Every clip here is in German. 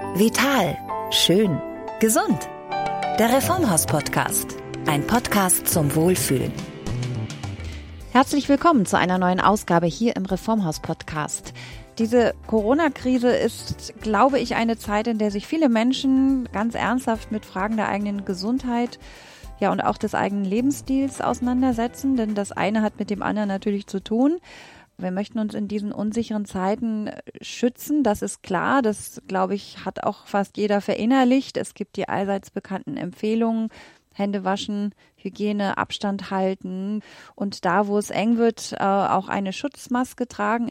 Vital. Schön. Gesund. Der Reformhaus-Podcast. Ein Podcast zum Wohlfühlen. Herzlich willkommen zu einer neuen Ausgabe hier im Reformhaus-Podcast. Diese Corona-Krise ist, glaube ich, eine Zeit, in der sich viele Menschen ganz ernsthaft mit Fragen der eigenen Gesundheit ja und auch des eigenen Lebensstils auseinandersetzen, denn das eine hat mit dem anderen natürlich zu tun. Wir möchten uns in diesen unsicheren Zeiten äh, schützen, das ist klar. Das, glaube ich, hat auch fast jeder verinnerlicht. Es gibt die allseits bekannten Empfehlungen, Hände waschen, Hygiene, Abstand halten und da, wo es eng wird, äh, auch eine Schutzmaske tragen.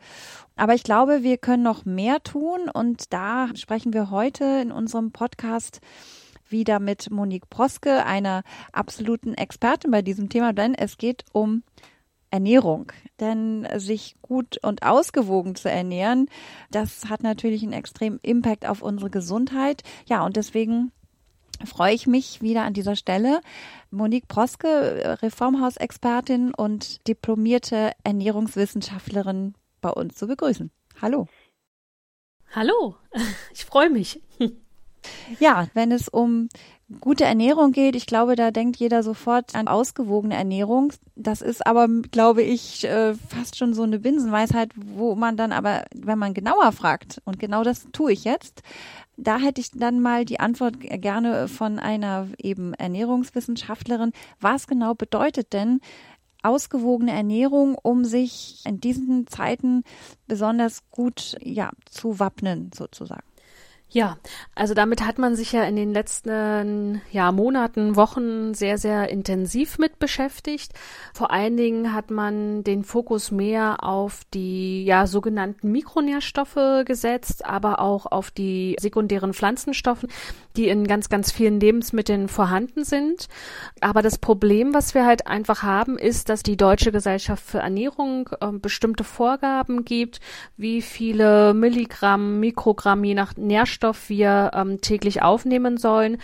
Aber ich glaube, wir können noch mehr tun und da sprechen wir heute in unserem Podcast wieder mit Monique Proske, einer absoluten Expertin bei diesem Thema, denn es geht um Ernährung. Denn sich gut und ausgewogen zu ernähren, das hat natürlich einen extremen Impact auf unsere Gesundheit. Ja, und deswegen freue ich mich wieder an dieser Stelle, Monique Proske, Reformhausexpertin und diplomierte Ernährungswissenschaftlerin bei uns zu begrüßen. Hallo. Hallo, ich freue mich. Ja, wenn es um gute Ernährung geht, ich glaube, da denkt jeder sofort an ausgewogene Ernährung. Das ist aber, glaube ich, äh, fast schon so eine Binsenweisheit, wo man dann aber, wenn man genauer fragt, und genau das tue ich jetzt, da hätte ich dann mal die Antwort gerne von einer eben Ernährungswissenschaftlerin. Was genau bedeutet denn ausgewogene Ernährung, um sich in diesen Zeiten besonders gut ja, zu wappnen, sozusagen? Ja, also damit hat man sich ja in den letzten ja, Monaten, Wochen sehr, sehr intensiv mit beschäftigt. Vor allen Dingen hat man den Fokus mehr auf die ja, sogenannten Mikronährstoffe gesetzt, aber auch auf die sekundären Pflanzenstoffe, die in ganz, ganz vielen Lebensmitteln vorhanden sind. Aber das Problem, was wir halt einfach haben, ist, dass die Deutsche Gesellschaft für Ernährung äh, bestimmte Vorgaben gibt, wie viele Milligramm, Mikrogramm je nach Nährstoff wir ähm, täglich aufnehmen sollen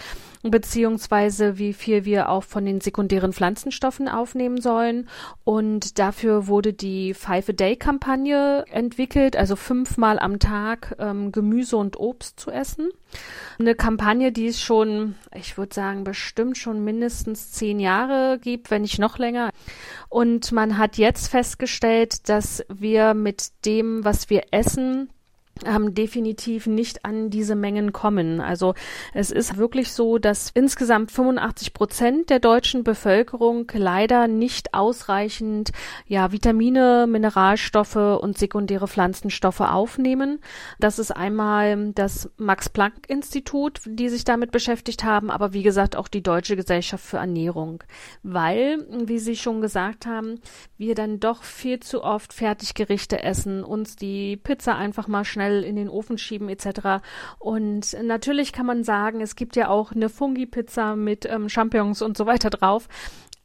beziehungsweise wie viel wir auch von den sekundären Pflanzenstoffen aufnehmen sollen. Und dafür wurde die Five-A-Day-Kampagne entwickelt, also fünfmal am Tag ähm, Gemüse und Obst zu essen. Eine Kampagne, die es schon, ich würde sagen, bestimmt schon mindestens zehn Jahre gibt, wenn nicht noch länger. Und man hat jetzt festgestellt, dass wir mit dem, was wir essen, ähm, definitiv nicht an diese Mengen kommen. Also es ist wirklich so, dass insgesamt 85 Prozent der deutschen Bevölkerung leider nicht ausreichend ja Vitamine, Mineralstoffe und sekundäre Pflanzenstoffe aufnehmen. Das ist einmal das Max Planck Institut, die sich damit beschäftigt haben, aber wie gesagt auch die Deutsche Gesellschaft für Ernährung, weil, wie Sie schon gesagt haben, wir dann doch viel zu oft Fertiggerichte essen, uns die Pizza einfach mal schnell schnell in den Ofen schieben etc. Und natürlich kann man sagen, es gibt ja auch eine Fungi-Pizza mit ähm, Champignons und so weiter drauf.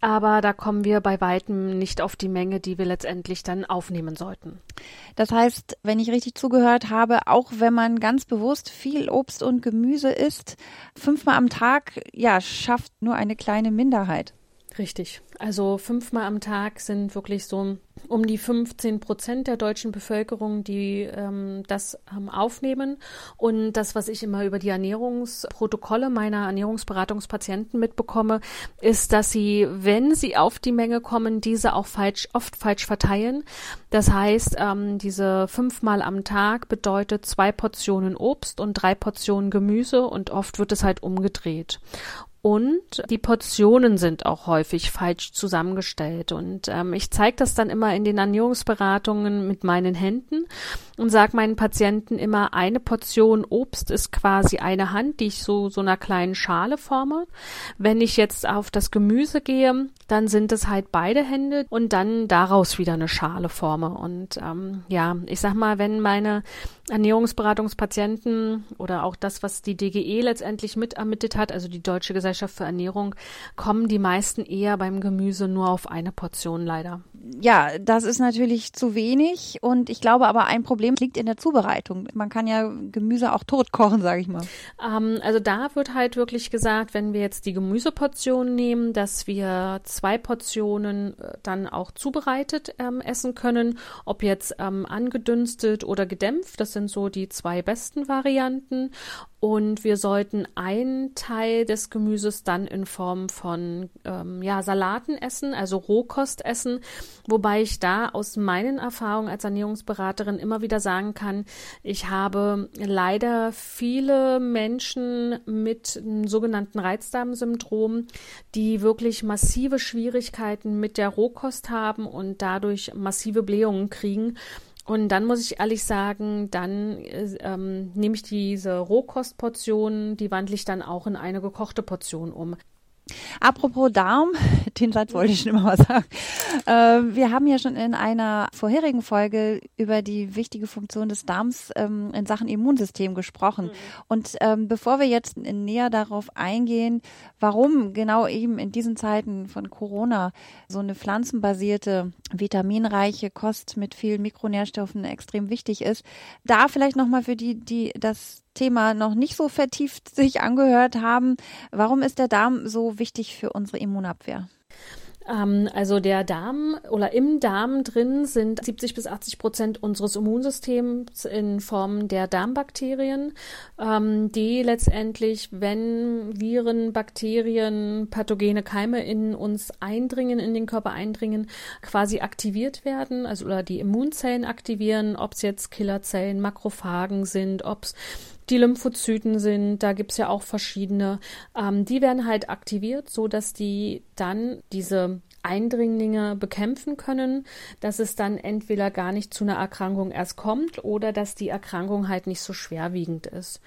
Aber da kommen wir bei weitem nicht auf die Menge, die wir letztendlich dann aufnehmen sollten. Das heißt, wenn ich richtig zugehört habe, auch wenn man ganz bewusst viel Obst und Gemüse isst, fünfmal am Tag, ja, schafft nur eine kleine Minderheit. Richtig. Also fünfmal am Tag sind wirklich so um die 15 Prozent der deutschen Bevölkerung, die ähm, das ähm, aufnehmen. Und das, was ich immer über die Ernährungsprotokolle meiner Ernährungsberatungspatienten mitbekomme, ist, dass sie, wenn sie auf die Menge kommen, diese auch falsch, oft falsch verteilen. Das heißt, ähm, diese fünfmal am Tag bedeutet zwei Portionen Obst und drei Portionen Gemüse und oft wird es halt umgedreht. Und die Portionen sind auch häufig falsch zusammengestellt. Und ähm, ich zeige das dann immer in den Ernährungsberatungen mit meinen Händen und sage meinen Patienten immer, eine Portion Obst ist quasi eine Hand, die ich so so einer kleinen Schale forme. Wenn ich jetzt auf das Gemüse gehe, dann sind es halt beide Hände und dann daraus wieder eine Schale forme. Und ähm, ja, ich sag mal, wenn meine Ernährungsberatungspatienten oder auch das, was die DGE letztendlich mit ermittelt hat, also die Deutsche Gesellschaft für Ernährung, kommen die meisten eher beim Gemüse nur auf eine Portion leider. Ja, das ist natürlich zu wenig und ich glaube aber ein Problem liegt in der Zubereitung. Man kann ja Gemüse auch tot kochen, sage ich mal. Ähm, also da wird halt wirklich gesagt, wenn wir jetzt die Gemüseportion nehmen, dass wir zwei Portionen äh, dann auch zubereitet ähm, essen können, ob jetzt ähm, angedünstet oder gedämpft. Das sind so die zwei besten Varianten. Und wir sollten einen Teil des Gemüses dann in Form von ähm, ja, Salaten essen, also Rohkost essen, wobei ich da aus meinen Erfahrungen als Ernährungsberaterin immer wieder sagen kann, ich habe leider viele Menschen mit sogenannten Reizdarmsyndrom, die wirklich massive Schwierigkeiten mit der Rohkost haben und dadurch massive Blähungen kriegen. Und dann muss ich ehrlich sagen, dann äh, ähm, nehme ich diese Rohkostportion, die wandle ich dann auch in eine gekochte Portion um. Apropos Darm, den Satz wollte ich schon immer mal sagen. Äh, wir haben ja schon in einer vorherigen Folge über die wichtige Funktion des Darms ähm, in Sachen Immunsystem gesprochen. Mhm. Und ähm, bevor wir jetzt näher darauf eingehen, warum genau eben in diesen Zeiten von Corona so eine pflanzenbasierte, vitaminreiche Kost mit vielen Mikronährstoffen extrem wichtig ist, da vielleicht nochmal für die, die das Thema noch nicht so vertieft sich angehört haben. Warum ist der Darm so wichtig für unsere Immunabwehr? Ähm, also der Darm oder im Darm drin sind 70 bis 80 Prozent unseres Immunsystems in Form der Darmbakterien, ähm, die letztendlich, wenn Viren, Bakterien, pathogene Keime in uns eindringen, in den Körper eindringen, quasi aktiviert werden, also oder die Immunzellen aktivieren, ob es jetzt Killerzellen, Makrophagen sind, ob es die Lymphozyten sind, da gibt's ja auch verschiedene, ähm, die werden halt aktiviert, so dass die dann diese Eindringlinge bekämpfen können, dass es dann entweder gar nicht zu einer Erkrankung erst kommt oder dass die Erkrankung halt nicht so schwerwiegend ist.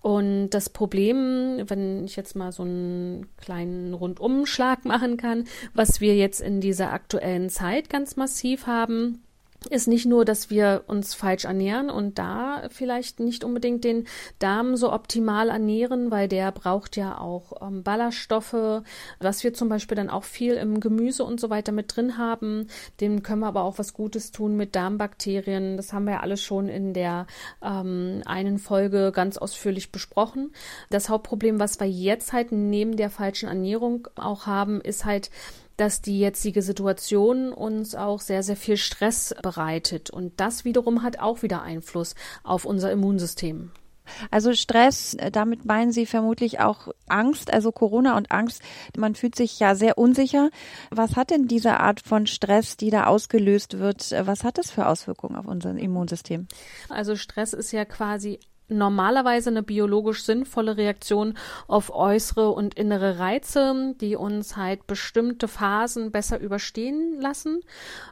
Und das Problem, wenn ich jetzt mal so einen kleinen Rundumschlag machen kann, was wir jetzt in dieser aktuellen Zeit ganz massiv haben, ist nicht nur, dass wir uns falsch ernähren und da vielleicht nicht unbedingt den Darm so optimal ernähren, weil der braucht ja auch ähm, Ballaststoffe, was wir zum Beispiel dann auch viel im Gemüse und so weiter mit drin haben. Dem können wir aber auch was Gutes tun mit Darmbakterien. Das haben wir ja alles schon in der ähm, einen Folge ganz ausführlich besprochen. Das Hauptproblem, was wir jetzt halt neben der falschen Ernährung auch haben, ist halt, dass die jetzige Situation uns auch sehr, sehr viel Stress bereitet. Und das wiederum hat auch wieder Einfluss auf unser Immunsystem. Also Stress, äh, damit meinen Sie vermutlich auch Angst, also Corona und Angst. Man fühlt sich ja sehr unsicher. Was hat denn diese Art von Stress, die da ausgelöst wird, äh, was hat das für Auswirkungen auf unser Immunsystem? Also Stress ist ja quasi normalerweise eine biologisch sinnvolle Reaktion auf äußere und innere Reize, die uns halt bestimmte Phasen besser überstehen lassen.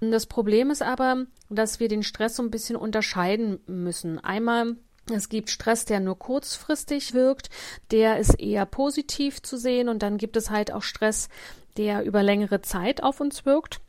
Das Problem ist aber, dass wir den Stress so ein bisschen unterscheiden müssen. Einmal es gibt Stress, der nur kurzfristig wirkt, der ist eher positiv zu sehen und dann gibt es halt auch Stress, der über längere Zeit auf uns wirkt.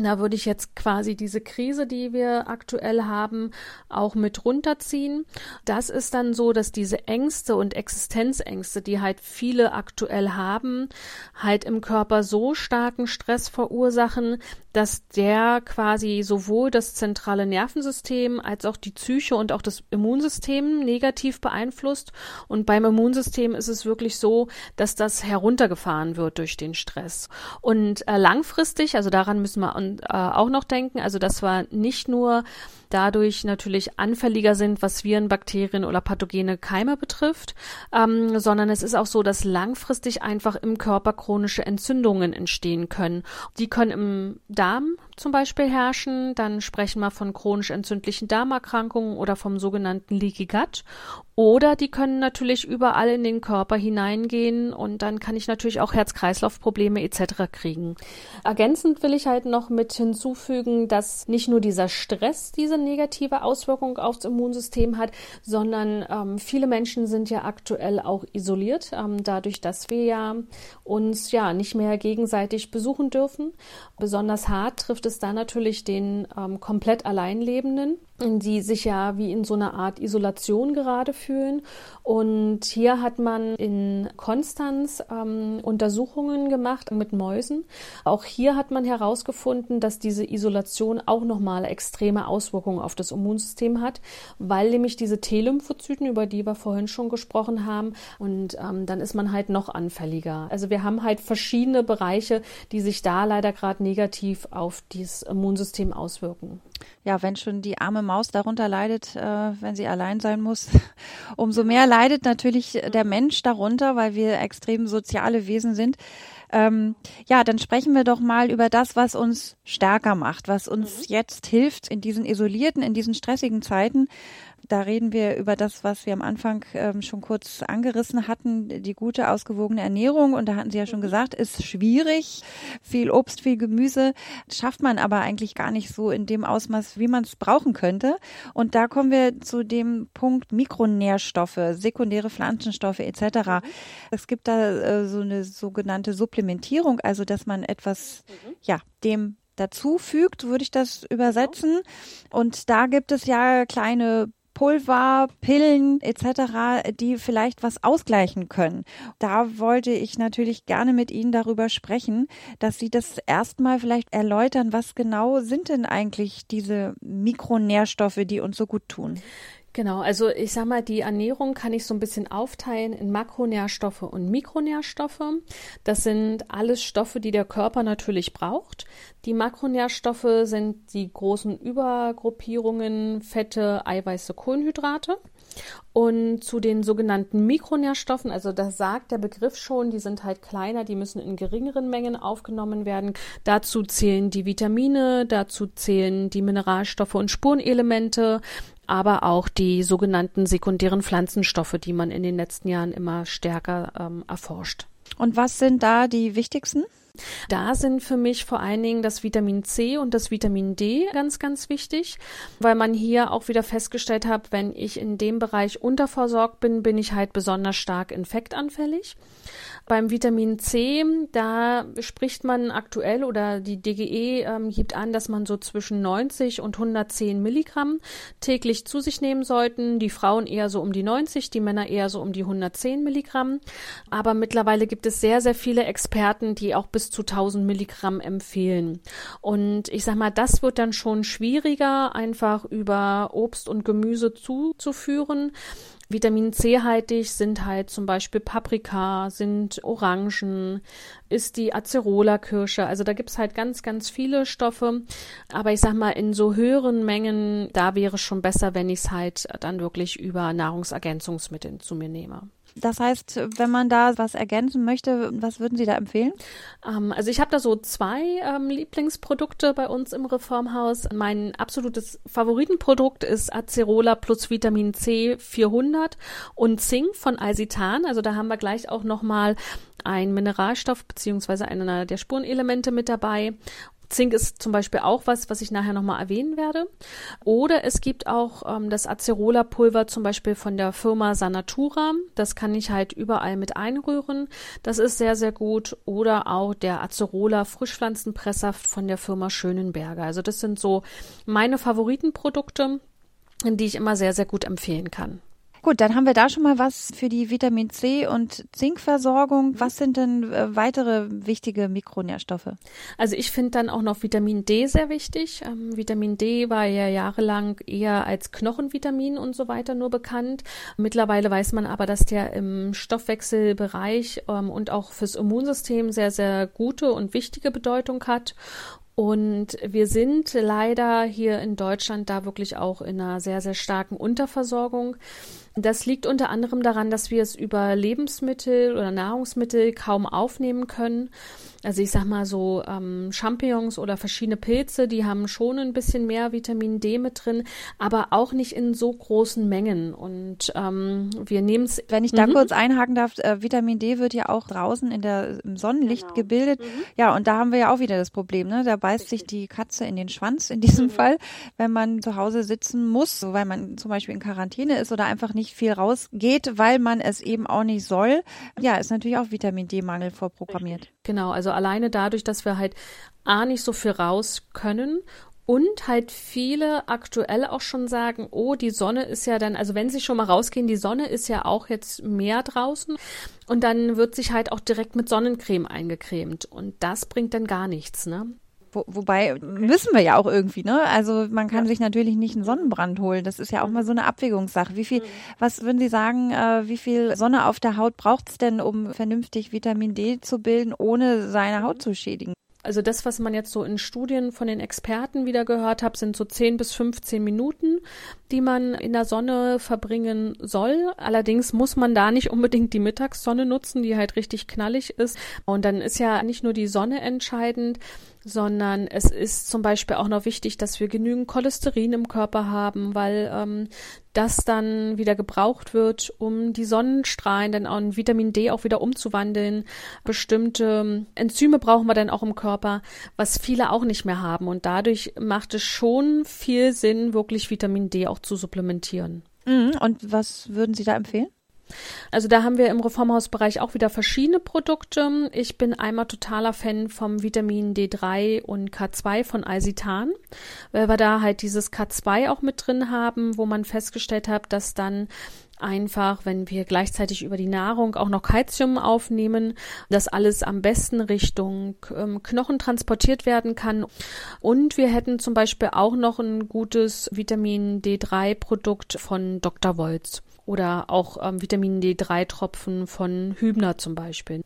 Da würde ich jetzt quasi diese Krise, die wir aktuell haben, auch mit runterziehen. Das ist dann so, dass diese Ängste und Existenzängste, die halt viele aktuell haben, halt im Körper so starken Stress verursachen, dass der quasi sowohl das zentrale Nervensystem als auch die Psyche und auch das Immunsystem negativ beeinflusst. Und beim Immunsystem ist es wirklich so, dass das heruntergefahren wird durch den Stress. Und äh, langfristig, also daran müssen wir äh, auch noch denken, also das war nicht nur dadurch natürlich anfälliger sind, was Viren, Bakterien oder pathogene Keime betrifft, ähm, sondern es ist auch so, dass langfristig einfach im Körper chronische Entzündungen entstehen können. Die können im Darm zum Beispiel herrschen, dann sprechen wir von chronisch entzündlichen Darmerkrankungen oder vom sogenannten Leaky Gut. Oder die können natürlich überall in den Körper hineingehen und dann kann ich natürlich auch Herz-Kreislauf-Probleme etc. kriegen. Ergänzend will ich halt noch mit hinzufügen, dass nicht nur dieser Stress diese negative Auswirkung aufs Immunsystem hat, sondern ähm, viele Menschen sind ja aktuell auch isoliert, ähm, dadurch, dass wir ja uns ja nicht mehr gegenseitig besuchen dürfen. Besonders hart trifft es da natürlich den ähm, komplett Alleinlebenden die sich ja wie in so einer Art Isolation gerade fühlen. Und hier hat man in Konstanz ähm, Untersuchungen gemacht mit Mäusen. Auch hier hat man herausgefunden, dass diese Isolation auch nochmal extreme Auswirkungen auf das Immunsystem hat, weil nämlich diese T-Lymphozyten, über die wir vorhin schon gesprochen haben, und ähm, dann ist man halt noch anfälliger. Also wir haben halt verschiedene Bereiche, die sich da leider gerade negativ auf dieses Immunsystem auswirken ja, wenn schon die arme Maus darunter leidet, äh, wenn sie allein sein muss, umso mehr leidet natürlich der Mensch darunter, weil wir extrem soziale Wesen sind. Ähm, ja, dann sprechen wir doch mal über das, was uns stärker macht, was uns mhm. jetzt hilft in diesen isolierten, in diesen stressigen Zeiten. Da reden wir über das, was wir am Anfang ähm, schon kurz angerissen hatten, die gute, ausgewogene Ernährung. Und da hatten Sie ja schon gesagt, ist schwierig. Viel Obst, viel Gemüse schafft man aber eigentlich gar nicht so in dem Ausmaß, wie man es brauchen könnte. Und da kommen wir zu dem Punkt Mikronährstoffe, sekundäre Pflanzenstoffe etc. Es gibt da äh, so eine sogenannte Supplementierung, also dass man etwas, ja, dem dazu fügt, würde ich das übersetzen. Und da gibt es ja kleine Pulver, Pillen etc., die vielleicht was ausgleichen können. Da wollte ich natürlich gerne mit Ihnen darüber sprechen, dass Sie das erstmal vielleicht erläutern, was genau sind denn eigentlich diese Mikronährstoffe, die uns so gut tun? Genau, also ich sag mal, die Ernährung kann ich so ein bisschen aufteilen in Makronährstoffe und Mikronährstoffe. Das sind alles Stoffe, die der Körper natürlich braucht. Die Makronährstoffe sind die großen Übergruppierungen Fette, Eiweiße, Kohlenhydrate. Und zu den sogenannten Mikronährstoffen, also das sagt der Begriff schon, die sind halt kleiner, die müssen in geringeren Mengen aufgenommen werden. Dazu zählen die Vitamine, dazu zählen die Mineralstoffe und Spurenelemente, aber auch die sogenannten sekundären Pflanzenstoffe, die man in den letzten Jahren immer stärker ähm, erforscht. Und was sind da die wichtigsten? Da sind für mich vor allen Dingen das Vitamin C und das Vitamin D ganz, ganz wichtig, weil man hier auch wieder festgestellt hat, wenn ich in dem Bereich unterversorgt bin, bin ich halt besonders stark infektanfällig. Beim Vitamin C, da spricht man aktuell oder die DGE ähm, gibt an, dass man so zwischen 90 und 110 Milligramm täglich zu sich nehmen sollten. Die Frauen eher so um die 90, die Männer eher so um die 110 Milligramm. Aber mittlerweile gibt es sehr, sehr viele Experten, die auch bis zu 1000 Milligramm empfehlen. Und ich sag mal, das wird dann schon schwieriger, einfach über Obst und Gemüse zuzuführen. Vitamin C-haltig sind halt zum Beispiel Paprika, sind Orangen, ist die Acerola-Kirsche. Also da gibt's halt ganz, ganz viele Stoffe. Aber ich sag mal, in so höheren Mengen, da wäre es schon besser, wenn ich es halt dann wirklich über Nahrungsergänzungsmittel zu mir nehme. Das heißt, wenn man da was ergänzen möchte, was würden Sie da empfehlen? Ähm, also ich habe da so zwei ähm, Lieblingsprodukte bei uns im Reformhaus. Mein absolutes Favoritenprodukt ist Acerola plus Vitamin C 400 und Zink von Alsitan. Also da haben wir gleich auch nochmal ein Mineralstoff beziehungsweise einer der Spurenelemente mit dabei. Zink ist zum Beispiel auch was, was ich nachher nochmal erwähnen werde. Oder es gibt auch ähm, das Acerola-Pulver zum Beispiel von der Firma Sanatura. Das kann ich halt überall mit einrühren. Das ist sehr, sehr gut. Oder auch der Acerola Frischpflanzenpresssaft von der Firma Schönenberger. Also das sind so meine Favoritenprodukte, die ich immer sehr, sehr gut empfehlen kann. Gut, dann haben wir da schon mal was für die Vitamin C und Zinkversorgung. Was sind denn äh, weitere wichtige Mikronährstoffe? Also ich finde dann auch noch Vitamin D sehr wichtig. Ähm, Vitamin D war ja jahrelang eher als Knochenvitamin und so weiter nur bekannt. Mittlerweile weiß man aber, dass der im Stoffwechselbereich ähm, und auch fürs Immunsystem sehr, sehr gute und wichtige Bedeutung hat. Und wir sind leider hier in Deutschland da wirklich auch in einer sehr, sehr starken Unterversorgung. Das liegt unter anderem daran, dass wir es über Lebensmittel oder Nahrungsmittel kaum aufnehmen können. Also ich sag mal so ähm, Champignons oder verschiedene Pilze, die haben schon ein bisschen mehr Vitamin D mit drin, aber auch nicht in so großen Mengen. Und ähm, wir nehmen es. Wenn ich da mhm. kurz einhaken darf, äh, Vitamin D wird ja auch draußen in der im Sonnenlicht genau. gebildet. Mhm. Ja, und da haben wir ja auch wieder das Problem, ne? Da beißt Richtig. sich die Katze in den Schwanz in diesem mhm. Fall, wenn man zu Hause sitzen muss, so weil man zum Beispiel in Quarantäne ist oder einfach nicht viel rausgeht, weil man es eben auch nicht soll. Ja, ist natürlich auch Vitamin D-Mangel vorprogrammiert. Genau, also alleine dadurch, dass wir halt A nicht so viel raus können Und halt viele aktuell auch schon sagen, oh, die Sonne ist ja dann, also wenn sie schon mal rausgehen, die Sonne ist ja auch jetzt mehr draußen und dann wird sich halt auch direkt mit Sonnencreme eingecremt und das bringt dann gar nichts, ne? Wo, wobei wissen wir ja auch irgendwie, ne? Also man kann ja. sich natürlich nicht einen Sonnenbrand holen. Das ist ja auch mal so eine Abwägungssache. Wie viel, mhm. was würden Sie sagen, äh, wie viel Sonne auf der Haut braucht es denn, um vernünftig Vitamin D zu bilden, ohne seine Haut zu schädigen? Also das, was man jetzt so in Studien von den Experten wieder gehört hat, sind so 10 bis 15 Minuten, die man in der Sonne verbringen soll. Allerdings muss man da nicht unbedingt die Mittagssonne nutzen, die halt richtig knallig ist. Und dann ist ja nicht nur die Sonne entscheidend, sondern es ist zum Beispiel auch noch wichtig, dass wir genügend Cholesterin im Körper haben, weil ähm, das dann wieder gebraucht wird, um die Sonnenstrahlen dann auch in Vitamin D auch wieder umzuwandeln. Bestimmte Enzyme brauchen wir dann auch im Körper, was viele auch nicht mehr haben. Und dadurch macht es schon viel Sinn, wirklich Vitamin D auch zu supplementieren. Mhm. Und was würden Sie da empfehlen? Also da haben wir im Reformhausbereich auch wieder verschiedene Produkte. Ich bin einmal totaler Fan vom Vitamin D3 und K2 von Alsitan, weil wir da halt dieses K2 auch mit drin haben, wo man festgestellt hat, dass dann einfach, wenn wir gleichzeitig über die Nahrung auch noch Kalzium aufnehmen, dass alles am besten Richtung ähm, Knochen transportiert werden kann. Und wir hätten zum Beispiel auch noch ein gutes Vitamin D3-Produkt von Dr. Wolz oder auch ähm, Vitamin D3-Tropfen von Hübner zum Beispiel.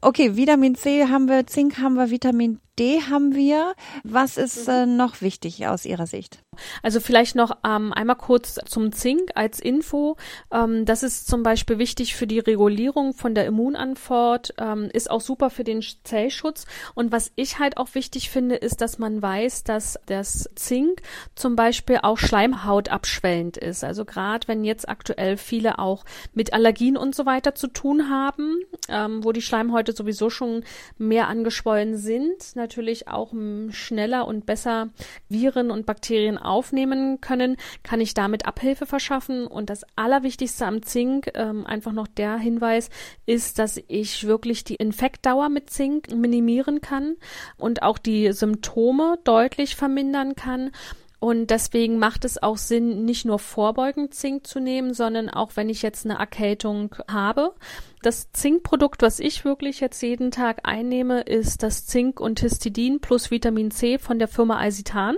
Okay, Vitamin C haben wir, Zink haben wir, Vitamin D haben wir. Was ist mhm. äh, noch wichtig aus Ihrer Sicht? Also vielleicht noch ähm, einmal kurz zum Zink als Info. Ähm, das ist zum Beispiel wichtig für die Regulierung von der Immunantwort, ähm, ist auch super für den Zellschutz. Und was ich halt auch wichtig finde, ist, dass man weiß, dass das Zink zum Beispiel auch Schleimhaut abschwellend ist. Also gerade wenn jetzt aktuell viele auch mit Allergien und so weiter zu tun haben, ähm, wo die Schleimhäute sowieso schon mehr angeschwollen sind, natürlich auch schneller und besser Viren und Bakterien aufnehmen können, kann ich damit Abhilfe verschaffen. Und das Allerwichtigste am Zink, ähm, einfach noch der Hinweis, ist, dass ich wirklich die Infektdauer mit Zink minimieren kann und auch die Symptome deutlich vermindern kann. Und deswegen macht es auch Sinn, nicht nur vorbeugend Zink zu nehmen, sondern auch wenn ich jetzt eine Erkältung habe. Das Zinkprodukt, was ich wirklich jetzt jeden Tag einnehme, ist das Zink und Histidin plus Vitamin C von der Firma Alsitan.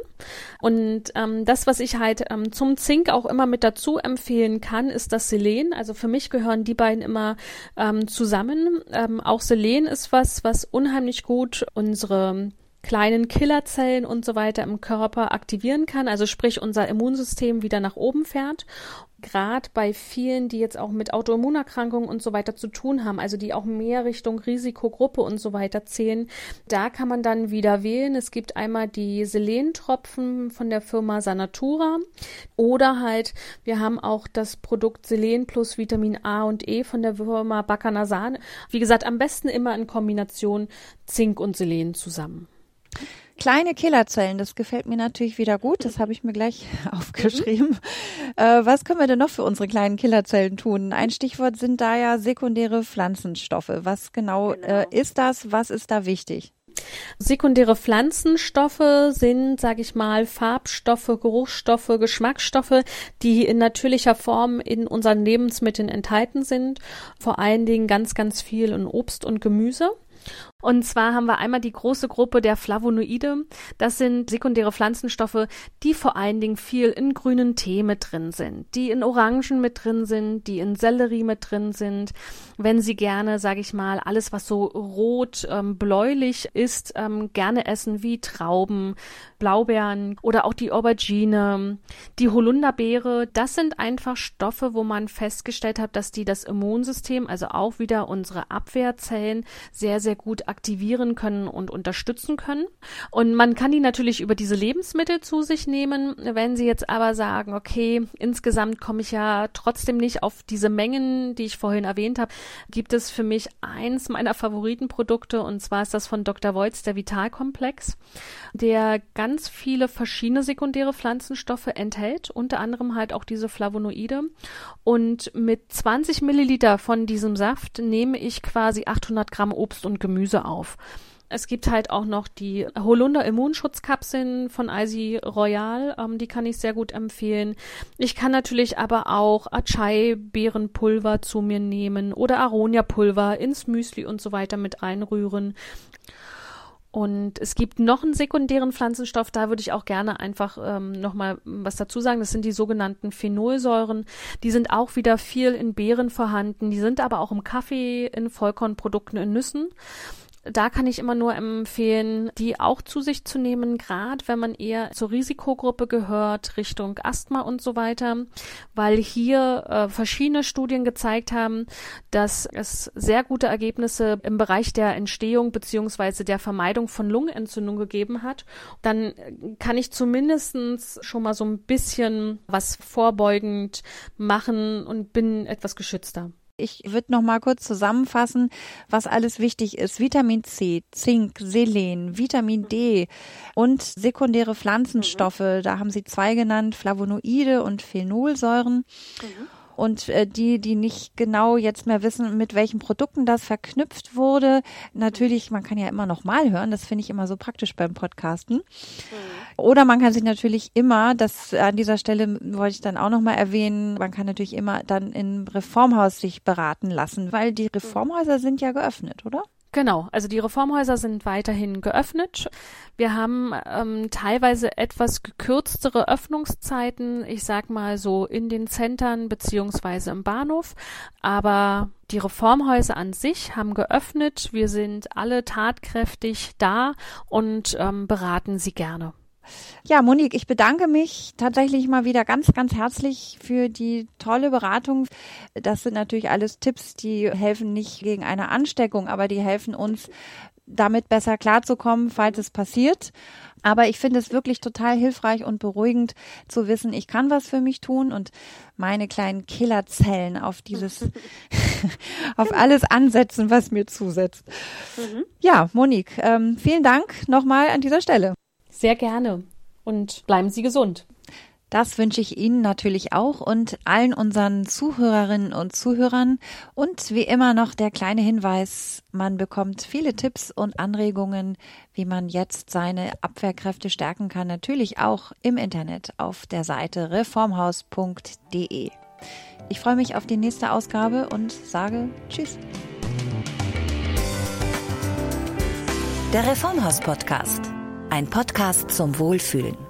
Und ähm, das, was ich halt ähm, zum Zink auch immer mit dazu empfehlen kann, ist das Selen. Also für mich gehören die beiden immer ähm, zusammen. Ähm, auch Selen ist was, was unheimlich gut unsere kleinen Killerzellen und so weiter im Körper aktivieren kann, also sprich unser Immunsystem wieder nach oben fährt. Gerade bei vielen, die jetzt auch mit Autoimmunerkrankungen und so weiter zu tun haben, also die auch mehr Richtung Risikogruppe und so weiter zählen, da kann man dann wieder wählen. Es gibt einmal die Selentropfen von der Firma Sanatura oder halt, wir haben auch das Produkt Selen plus Vitamin A und E von der Firma Bacanasan. Wie gesagt, am besten immer in Kombination Zink und Selen zusammen. Kleine Killerzellen, das gefällt mir natürlich wieder gut. Das habe ich mir gleich aufgeschrieben. Mhm. Äh, was können wir denn noch für unsere kleinen Killerzellen tun? Ein Stichwort sind da ja sekundäre Pflanzenstoffe. Was genau, genau. Äh, ist das? Was ist da wichtig? Sekundäre Pflanzenstoffe sind, sage ich mal, Farbstoffe, Geruchsstoffe, Geschmacksstoffe, die in natürlicher Form in unseren Lebensmitteln enthalten sind. Vor allen Dingen ganz, ganz viel in Obst und Gemüse. Und zwar haben wir einmal die große Gruppe der Flavonoide. Das sind sekundäre Pflanzenstoffe, die vor allen Dingen viel in grünen Tee mit drin sind, die in Orangen mit drin sind, die in Sellerie mit drin sind. Wenn Sie gerne, sage ich mal, alles, was so rot, ähm, bläulich ist, ähm, gerne essen, wie Trauben, Blaubeeren oder auch die Aubergine, die Holunderbeere. Das sind einfach Stoffe, wo man festgestellt hat, dass die das Immunsystem, also auch wieder unsere Abwehrzellen, sehr, sehr gut aktivieren können und unterstützen können. Und man kann die natürlich über diese Lebensmittel zu sich nehmen. Wenn Sie jetzt aber sagen, okay, insgesamt komme ich ja trotzdem nicht auf diese Mengen, die ich vorhin erwähnt habe, gibt es für mich eins meiner Favoritenprodukte und zwar ist das von Dr. Voits, der Vitalkomplex, der ganz viele verschiedene sekundäre Pflanzenstoffe enthält, unter anderem halt auch diese Flavonoide. Und mit 20 Milliliter von diesem Saft nehme ich quasi 800 Gramm Obst und Gemüse auf. Es gibt halt auch noch die Holunder Immunschutzkapseln von Eisi Royal, ähm, die kann ich sehr gut empfehlen. Ich kann natürlich aber auch Achai-Beerenpulver zu mir nehmen oder Aronia-Pulver ins Müsli und so weiter mit einrühren. Und es gibt noch einen sekundären Pflanzenstoff, da würde ich auch gerne einfach ähm, nochmal was dazu sagen. Das sind die sogenannten Phenolsäuren. Die sind auch wieder viel in Beeren vorhanden, die sind aber auch im Kaffee, in Vollkornprodukten, in Nüssen da kann ich immer nur empfehlen, die auch zu sich zu nehmen, gerade wenn man eher zur Risikogruppe gehört, Richtung Asthma und so weiter, weil hier äh, verschiedene Studien gezeigt haben, dass es sehr gute Ergebnisse im Bereich der Entstehung beziehungsweise der Vermeidung von Lungenentzündung gegeben hat. Dann kann ich zumindestens schon mal so ein bisschen was vorbeugend machen und bin etwas geschützter. Ich würde noch mal kurz zusammenfassen, was alles wichtig ist. Vitamin C, Zink, Selen, Vitamin D und sekundäre Pflanzenstoffe. Mhm. Da haben Sie zwei genannt, Flavonoide und Phenolsäuren. Mhm. Und äh, die, die nicht genau jetzt mehr wissen, mit welchen Produkten das verknüpft wurde, natürlich, man kann ja immer noch mal hören, das finde ich immer so praktisch beim Podcasten. Mhm. Oder man kann sich natürlich immer, das an dieser Stelle wollte ich dann auch noch mal erwähnen, man kann natürlich immer dann im Reformhaus sich beraten lassen, weil die Reformhäuser sind ja geöffnet, oder? Genau, also die Reformhäuser sind weiterhin geöffnet. Wir haben ähm, teilweise etwas gekürztere Öffnungszeiten, ich sag mal so in den Centern beziehungsweise im Bahnhof, aber die Reformhäuser an sich haben geöffnet. Wir sind alle tatkräftig da und ähm, beraten sie gerne. Ja, Monique, ich bedanke mich tatsächlich mal wieder ganz, ganz herzlich für die tolle Beratung. Das sind natürlich alles Tipps, die helfen nicht gegen eine Ansteckung, aber die helfen uns, damit besser klarzukommen, falls es passiert. Aber ich finde es wirklich total hilfreich und beruhigend zu wissen, ich kann was für mich tun und meine kleinen Killerzellen auf dieses, auf alles ansetzen, was mir zusetzt. Mhm. Ja, Monique, ähm, vielen Dank nochmal an dieser Stelle. Sehr gerne. Und bleiben Sie gesund. Das wünsche ich Ihnen natürlich auch und allen unseren Zuhörerinnen und Zuhörern. Und wie immer noch der kleine Hinweis, man bekommt viele Tipps und Anregungen, wie man jetzt seine Abwehrkräfte stärken kann, natürlich auch im Internet auf der Seite reformhaus.de. Ich freue mich auf die nächste Ausgabe und sage Tschüss. Der Reformhaus Podcast ein Podcast zum Wohlfühlen.